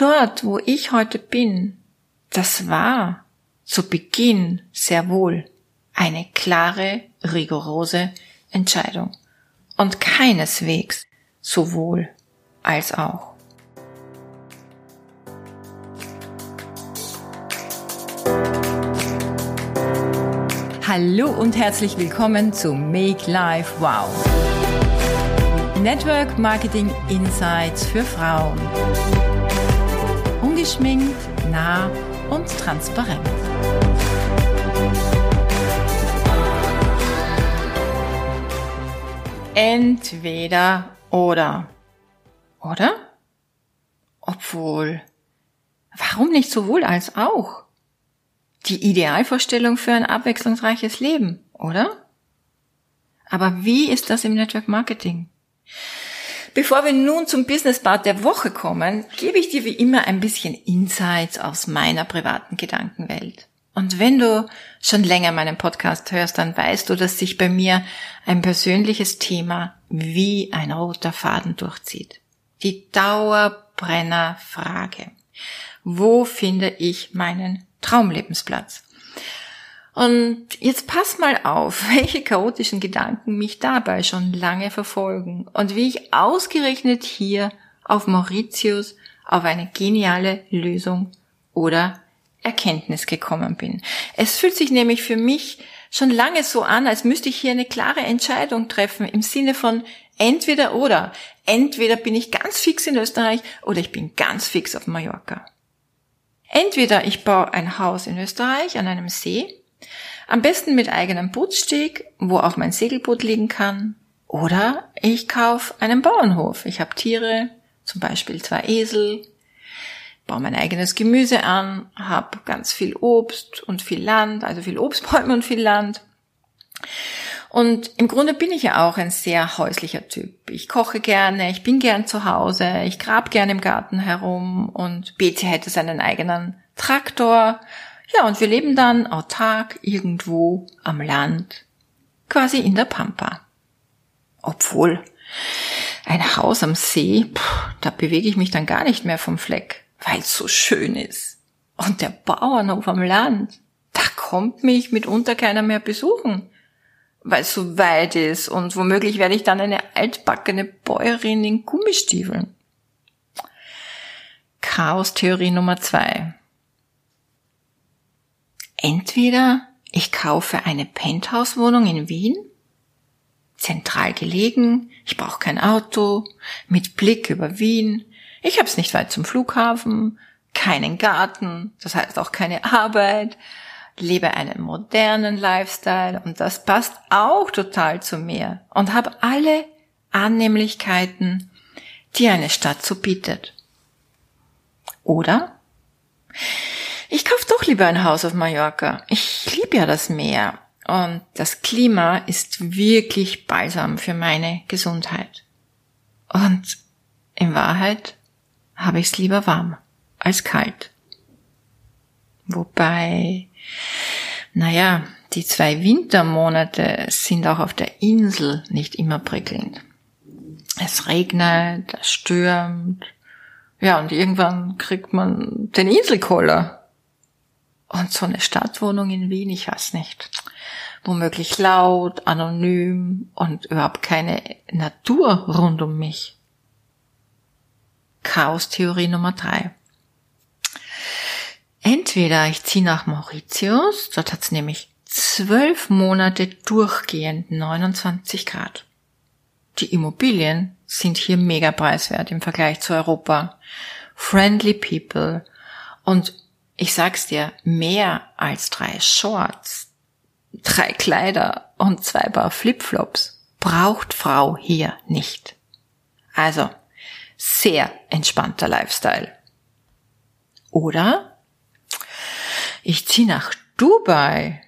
dort, wo ich heute bin, das war zu Beginn sehr wohl eine klare, rigorose Entscheidung und keineswegs sowohl als auch. Hallo und herzlich willkommen zu Make Life Wow. Network Marketing Insights für Frauen. Ungeschminkt, nah und transparent. Entweder oder. Oder? Obwohl, warum nicht sowohl als auch? Die Idealvorstellung für ein abwechslungsreiches Leben, oder? Aber wie ist das im Network Marketing? Bevor wir nun zum Business Part der Woche kommen, gebe ich dir wie immer ein bisschen Insights aus meiner privaten Gedankenwelt. Und wenn du schon länger meinen Podcast hörst, dann weißt du, dass sich bei mir ein persönliches Thema wie ein roter Faden durchzieht. Die Dauerbrennerfrage. Wo finde ich meinen Traumlebensplatz? Und jetzt pass mal auf, welche chaotischen Gedanken mich dabei schon lange verfolgen und wie ich ausgerechnet hier auf Mauritius auf eine geniale Lösung oder Erkenntnis gekommen bin. Es fühlt sich nämlich für mich schon lange so an, als müsste ich hier eine klare Entscheidung treffen im Sinne von entweder oder. Entweder bin ich ganz fix in Österreich oder ich bin ganz fix auf Mallorca. Entweder ich baue ein Haus in Österreich an einem See am besten mit eigenem Bootssteg, wo auch mein Segelboot liegen kann. Oder ich kaufe einen Bauernhof. Ich habe Tiere, zum Beispiel zwei Esel, baue mein eigenes Gemüse an, habe ganz viel Obst und viel Land, also viel Obstbäume und viel Land. Und im Grunde bin ich ja auch ein sehr häuslicher Typ. Ich koche gerne, ich bin gern zu Hause, ich grab gern im Garten herum und Betsy hätte seinen eigenen Traktor ja, und wir leben dann autark irgendwo am Land, quasi in der Pampa. Obwohl, ein Haus am See, pff, da bewege ich mich dann gar nicht mehr vom Fleck, weil es so schön ist. Und der Bauernhof am Land, da kommt mich mitunter keiner mehr besuchen, weil es so weit ist und womöglich werde ich dann eine altbackene Bäuerin in Gummistiefeln. Chaos-Theorie Nummer zwei. Entweder ich kaufe eine Penthouse-Wohnung in Wien, zentral gelegen, ich brauche kein Auto, mit Blick über Wien, ich hab's nicht weit zum Flughafen, keinen Garten, das heißt auch keine Arbeit, lebe einen modernen Lifestyle und das passt auch total zu mir und habe alle Annehmlichkeiten, die eine Stadt so bietet. Oder ich kaufe doch lieber ein Haus auf Mallorca. Ich liebe ja das Meer. Und das Klima ist wirklich balsam für meine Gesundheit. Und in Wahrheit habe ich es lieber warm als kalt. Wobei, naja, die zwei Wintermonate sind auch auf der Insel nicht immer prickelnd. Es regnet, es stürmt, ja, und irgendwann kriegt man den Inselkoller. Und so eine Stadtwohnung in Wien, ich weiß nicht. Womöglich laut, anonym und überhaupt keine Natur rund um mich. Chaos-Theorie Nummer drei. Entweder ich ziehe nach Mauritius, dort hat's nämlich zwölf Monate durchgehend 29 Grad. Die Immobilien sind hier mega preiswert im Vergleich zu Europa. Friendly people und ich sag's dir, mehr als drei Shorts, drei Kleider und zwei Paar Flipflops braucht Frau hier nicht. Also, sehr entspannter Lifestyle. Oder ich zieh nach Dubai.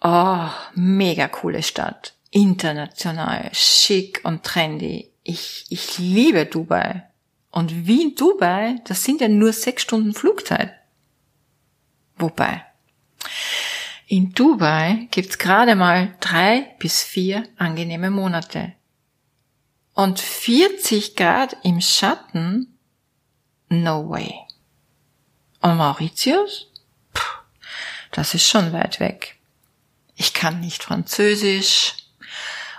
Oh, mega coole Stadt. International, schick und trendy. Ich, ich liebe Dubai. Und Wien, Dubai, das sind ja nur sechs Stunden Flugzeit. Wobei, in Dubai gibt's gerade mal drei bis vier angenehme Monate. Und 40 Grad im Schatten? No way. Und Mauritius? Puh, das ist schon weit weg. Ich kann nicht Französisch.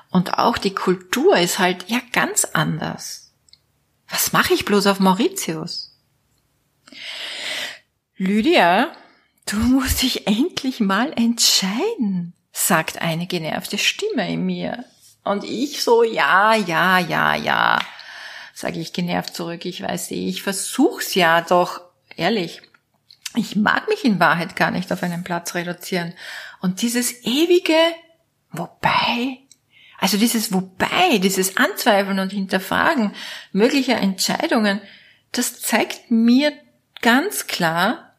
Und auch die Kultur ist halt ja ganz anders. Was mache ich bloß auf Mauritius? Lydia, du musst dich endlich mal entscheiden, sagt eine genervte Stimme in mir. Und ich so, ja, ja, ja, ja, sage ich genervt zurück. Ich weiß eh, ich versuch's ja doch, ehrlich. Ich mag mich in Wahrheit gar nicht auf einen Platz reduzieren. Und dieses ewige, wobei, also dieses Wobei, dieses Anzweifeln und Hinterfragen möglicher Entscheidungen, das zeigt mir ganz klar,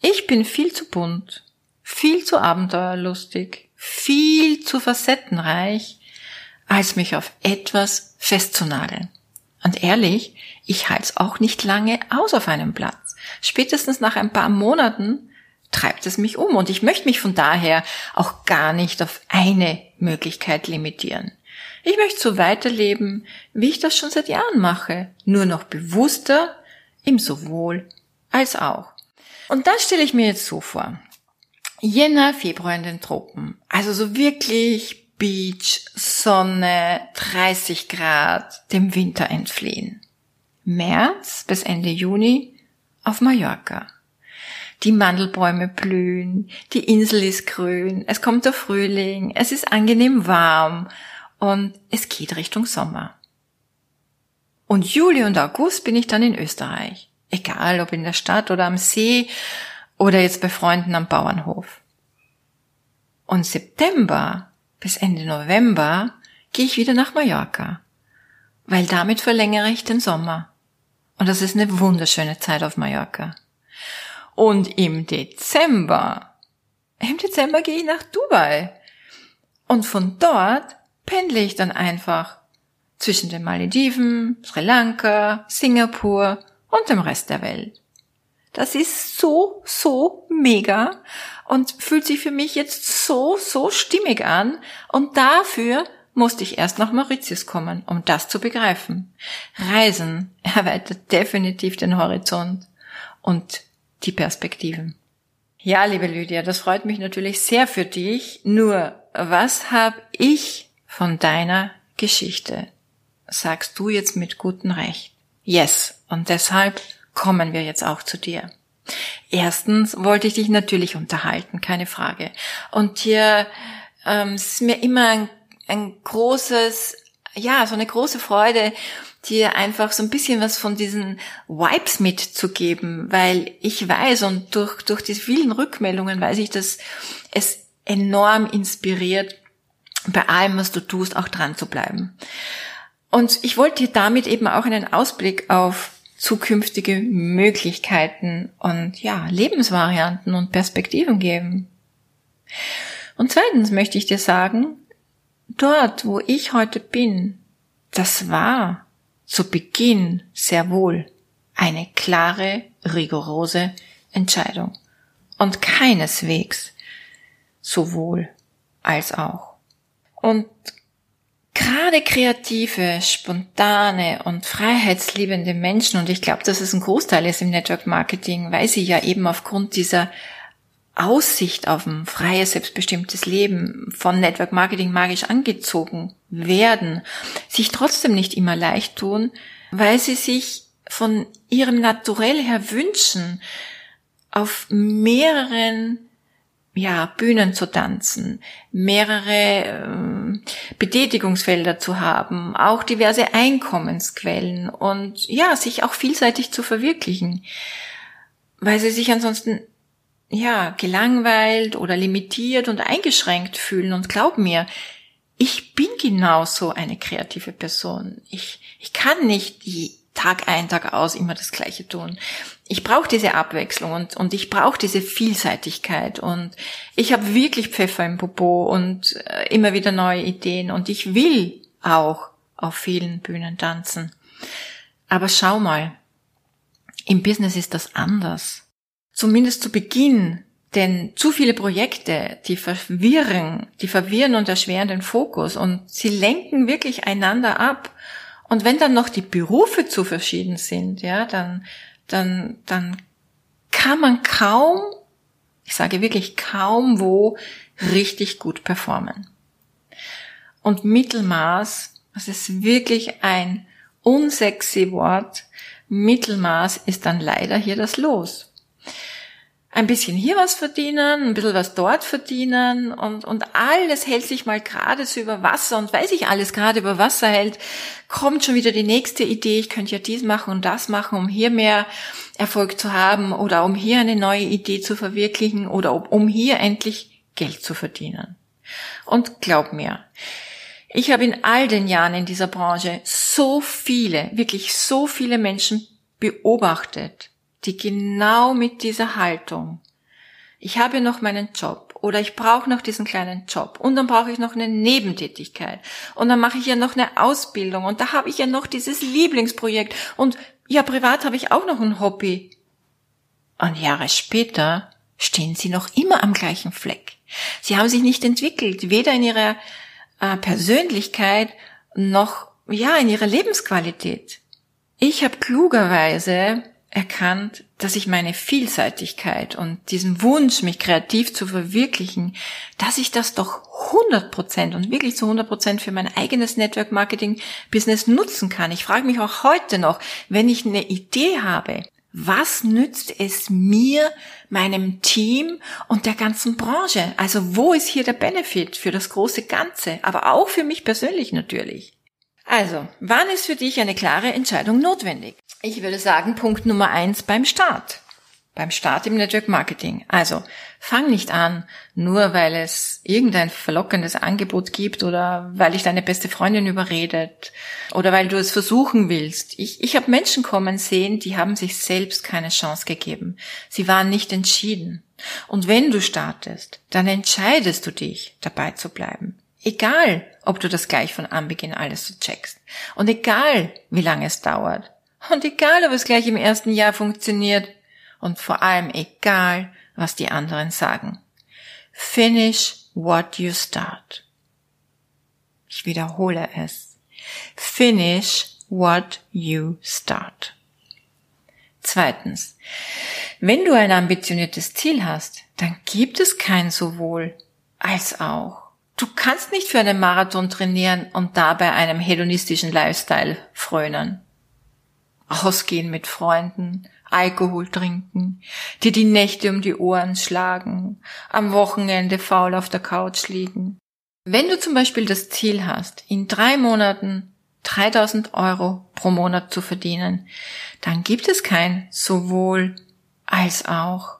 ich bin viel zu bunt, viel zu abenteuerlustig, viel zu facettenreich, als mich auf etwas festzunageln. Und ehrlich, ich halte es auch nicht lange aus auf einem Platz. Spätestens nach ein paar Monaten treibt es mich um und ich möchte mich von daher auch gar nicht auf eine Möglichkeit limitieren. Ich möchte so weiterleben, wie ich das schon seit Jahren mache, nur noch bewusster im sowohl als auch. Und das stelle ich mir jetzt so vor. Jänner, Februar in den Tropen. Also so wirklich Beach, Sonne, 30 Grad, dem Winter entfliehen. März bis Ende Juni auf Mallorca. Die Mandelbäume blühen, die Insel ist grün, es kommt der Frühling, es ist angenehm warm und es geht Richtung Sommer. Und Juli und August bin ich dann in Österreich. Egal ob in der Stadt oder am See oder jetzt bei Freunden am Bauernhof. Und September bis Ende November gehe ich wieder nach Mallorca, weil damit verlängere ich den Sommer. Und das ist eine wunderschöne Zeit auf Mallorca. Und im Dezember, im Dezember gehe ich nach Dubai. Und von dort pendle ich dann einfach zwischen den Malediven, Sri Lanka, Singapur und dem Rest der Welt. Das ist so, so mega und fühlt sich für mich jetzt so, so stimmig an und dafür musste ich erst nach Mauritius kommen, um das zu begreifen. Reisen erweitert definitiv den Horizont und die Perspektiven. Ja, liebe Lydia, das freut mich natürlich sehr für dich. Nur, was habe ich von deiner Geschichte? Sagst du jetzt mit gutem Recht. Yes. Und deshalb kommen wir jetzt auch zu dir. Erstens wollte ich dich natürlich unterhalten, keine Frage. Und hier ähm, ist mir immer ein, ein großes, ja, so eine große Freude, dir einfach so ein bisschen was von diesen Vibes mitzugeben, weil ich weiß und durch, durch die vielen Rückmeldungen weiß ich, dass es enorm inspiriert, bei allem, was du tust, auch dran zu bleiben. Und ich wollte dir damit eben auch einen Ausblick auf zukünftige Möglichkeiten und ja, Lebensvarianten und Perspektiven geben. Und zweitens möchte ich dir sagen, dort, wo ich heute bin, das war zu Beginn sehr wohl eine klare, rigorose Entscheidung und keineswegs sowohl als auch. Und gerade kreative, spontane und freiheitsliebende Menschen, und ich glaube, dass es ein Großteil ist im Network Marketing, weil sie ja eben aufgrund dieser Aussicht auf ein freies, selbstbestimmtes Leben von Network Marketing magisch angezogen werden, sich trotzdem nicht immer leicht tun, weil sie sich von ihrem Naturell her wünschen, auf mehreren ja, Bühnen zu tanzen, mehrere äh, Betätigungsfelder zu haben, auch diverse Einkommensquellen und ja, sich auch vielseitig zu verwirklichen, weil sie sich ansonsten ja, gelangweilt oder limitiert und eingeschränkt fühlen. Und glaub mir, ich bin genauso eine kreative Person. Ich, ich kann nicht Tag ein, Tag aus immer das Gleiche tun. Ich brauche diese Abwechslung und, und ich brauche diese Vielseitigkeit und ich habe wirklich Pfeffer im Popo und äh, immer wieder neue Ideen und ich will auch auf vielen Bühnen tanzen. Aber schau mal, im Business ist das anders. Zumindest zu Beginn, denn zu viele Projekte, die verwirren, die verwirren und erschweren den Fokus und sie lenken wirklich einander ab. Und wenn dann noch die Berufe zu verschieden sind, ja, dann, dann, dann kann man kaum, ich sage wirklich kaum wo, richtig gut performen. Und Mittelmaß, das ist wirklich ein unsexy Wort, Mittelmaß ist dann leider hier das Los ein bisschen hier was verdienen, ein bisschen was dort verdienen und, und alles hält sich mal gerade so über Wasser und weil sich alles gerade über Wasser hält, kommt schon wieder die nächste Idee, ich könnte ja dies machen und das machen, um hier mehr Erfolg zu haben oder um hier eine neue Idee zu verwirklichen oder um hier endlich Geld zu verdienen. Und glaub mir, ich habe in all den Jahren in dieser Branche so viele, wirklich so viele Menschen beobachtet, die genau mit dieser Haltung, ich habe noch meinen Job oder ich brauche noch diesen kleinen Job und dann brauche ich noch eine Nebentätigkeit und dann mache ich ja noch eine Ausbildung und da habe ich ja noch dieses Lieblingsprojekt und ja, privat habe ich auch noch ein Hobby. Und Jahre später stehen sie noch immer am gleichen Fleck. Sie haben sich nicht entwickelt, weder in ihrer äh, Persönlichkeit noch ja in ihrer Lebensqualität. Ich habe klugerweise erkannt, dass ich meine Vielseitigkeit und diesen Wunsch, mich kreativ zu verwirklichen, dass ich das doch 100 Prozent und wirklich zu 100 Prozent für mein eigenes Network Marketing Business nutzen kann. Ich frage mich auch heute noch, wenn ich eine Idee habe, was nützt es mir, meinem Team und der ganzen Branche? Also wo ist hier der Benefit für das große Ganze, aber auch für mich persönlich natürlich? Also, wann ist für dich eine klare Entscheidung notwendig? Ich würde sagen, Punkt Nummer eins beim Start. Beim Start im Network Marketing. Also, fang nicht an, nur weil es irgendein verlockendes Angebot gibt oder weil dich deine beste Freundin überredet oder weil du es versuchen willst. Ich, ich habe Menschen kommen sehen, die haben sich selbst keine Chance gegeben. Sie waren nicht entschieden. Und wenn du startest, dann entscheidest du dich, dabei zu bleiben. Egal, ob du das gleich von Anbeginn alles so checkst. Und egal, wie lange es dauert. Und egal, ob es gleich im ersten Jahr funktioniert. Und vor allem egal, was die anderen sagen. Finish what you start. Ich wiederhole es. Finish what you start. Zweitens. Wenn du ein ambitioniertes Ziel hast, dann gibt es kein sowohl als auch. Du kannst nicht für einen Marathon trainieren und dabei einem hedonistischen Lifestyle frönen ausgehen mit Freunden, Alkohol trinken, dir die Nächte um die Ohren schlagen, am Wochenende faul auf der Couch liegen. Wenn du zum Beispiel das Ziel hast, in drei Monaten 3000 Euro pro Monat zu verdienen, dann gibt es kein sowohl als auch.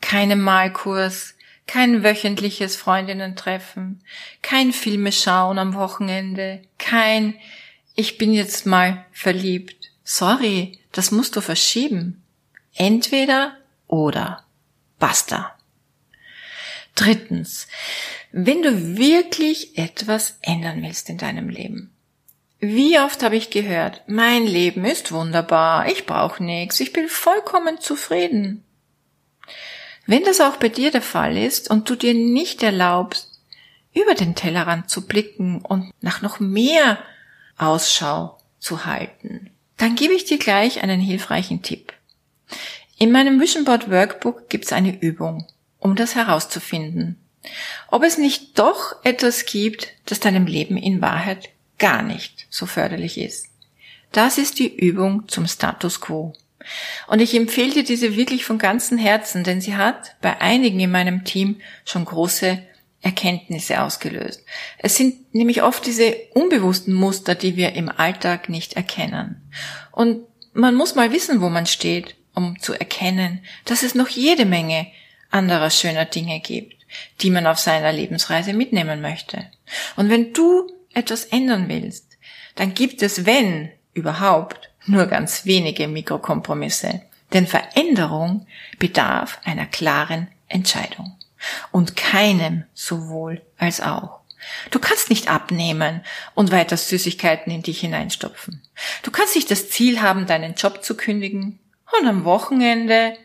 Keine Malkurs, kein wöchentliches Freundinnen-Treffen, kein Filme schauen am Wochenende, kein ich bin jetzt mal verliebt sorry, das musst du verschieben. Entweder oder. Basta. Drittens, wenn du wirklich etwas ändern willst in deinem Leben. Wie oft habe ich gehört, mein Leben ist wunderbar, ich brauche nichts, ich bin vollkommen zufrieden. Wenn das auch bei dir der Fall ist und du dir nicht erlaubst, über den Tellerrand zu blicken und nach noch mehr Ausschau zu halten, dann gebe ich dir gleich einen hilfreichen Tipp. In meinem Vision Board Workbook gibt es eine Übung, um das herauszufinden. Ob es nicht doch etwas gibt, das deinem Leben in Wahrheit gar nicht so förderlich ist. Das ist die Übung zum Status Quo. Und ich empfehle dir diese wirklich von ganzem Herzen, denn sie hat bei einigen in meinem Team schon große Erkenntnisse ausgelöst. Es sind nämlich oft diese unbewussten Muster, die wir im Alltag nicht erkennen. Und man muss mal wissen, wo man steht, um zu erkennen, dass es noch jede Menge anderer schöner Dinge gibt, die man auf seiner Lebensreise mitnehmen möchte. Und wenn du etwas ändern willst, dann gibt es, wenn überhaupt, nur ganz wenige Mikrokompromisse. Denn Veränderung bedarf einer klaren Entscheidung und keinem sowohl als auch. Du kannst nicht abnehmen und weiter Süßigkeiten in dich hineinstopfen. Du kannst nicht das Ziel haben, deinen Job zu kündigen und am Wochenende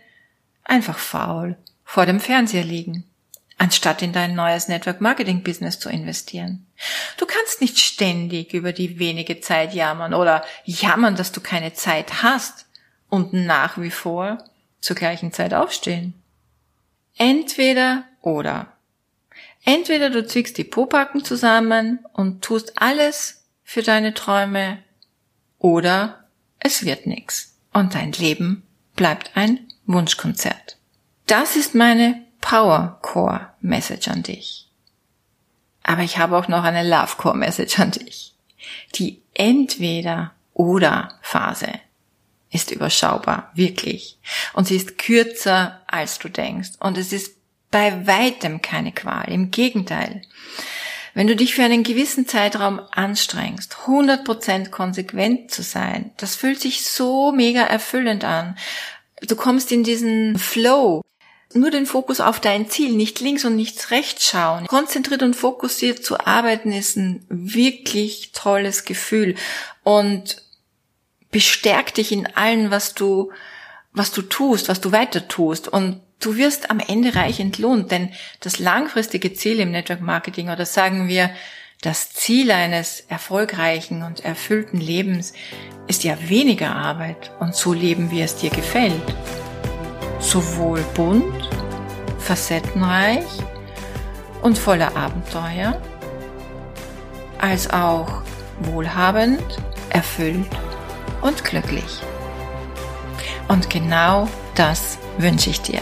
einfach faul vor dem Fernseher liegen, anstatt in dein neues Network Marketing Business zu investieren. Du kannst nicht ständig über die wenige Zeit jammern oder jammern, dass du keine Zeit hast und nach wie vor zur gleichen Zeit aufstehen. Entweder oder. Entweder du zwickst die Popacken zusammen und tust alles für deine Träume oder es wird nix und dein Leben bleibt ein Wunschkonzert. Das ist meine Power Core Message an dich. Aber ich habe auch noch eine Love Core Message an dich. Die entweder oder Phase ist überschaubar, wirklich. Und sie ist kürzer, als du denkst. Und es ist bei weitem keine Qual. Im Gegenteil. Wenn du dich für einen gewissen Zeitraum anstrengst, 100% konsequent zu sein, das fühlt sich so mega erfüllend an. Du kommst in diesen Flow. Nur den Fokus auf dein Ziel, nicht links und nicht rechts schauen. Konzentriert und fokussiert zu arbeiten ist ein wirklich tolles Gefühl und bestärkt dich in allen, was du, was du tust, was du weiter tust. Und du wirst am Ende reich entlohnt, denn das langfristige Ziel im Network Marketing oder sagen wir das Ziel eines erfolgreichen und erfüllten Lebens ist ja weniger Arbeit und so leben, wie es dir gefällt. Sowohl bunt, facettenreich und voller Abenteuer, als auch wohlhabend, erfüllt und glücklich. Und genau das wünsche ich dir.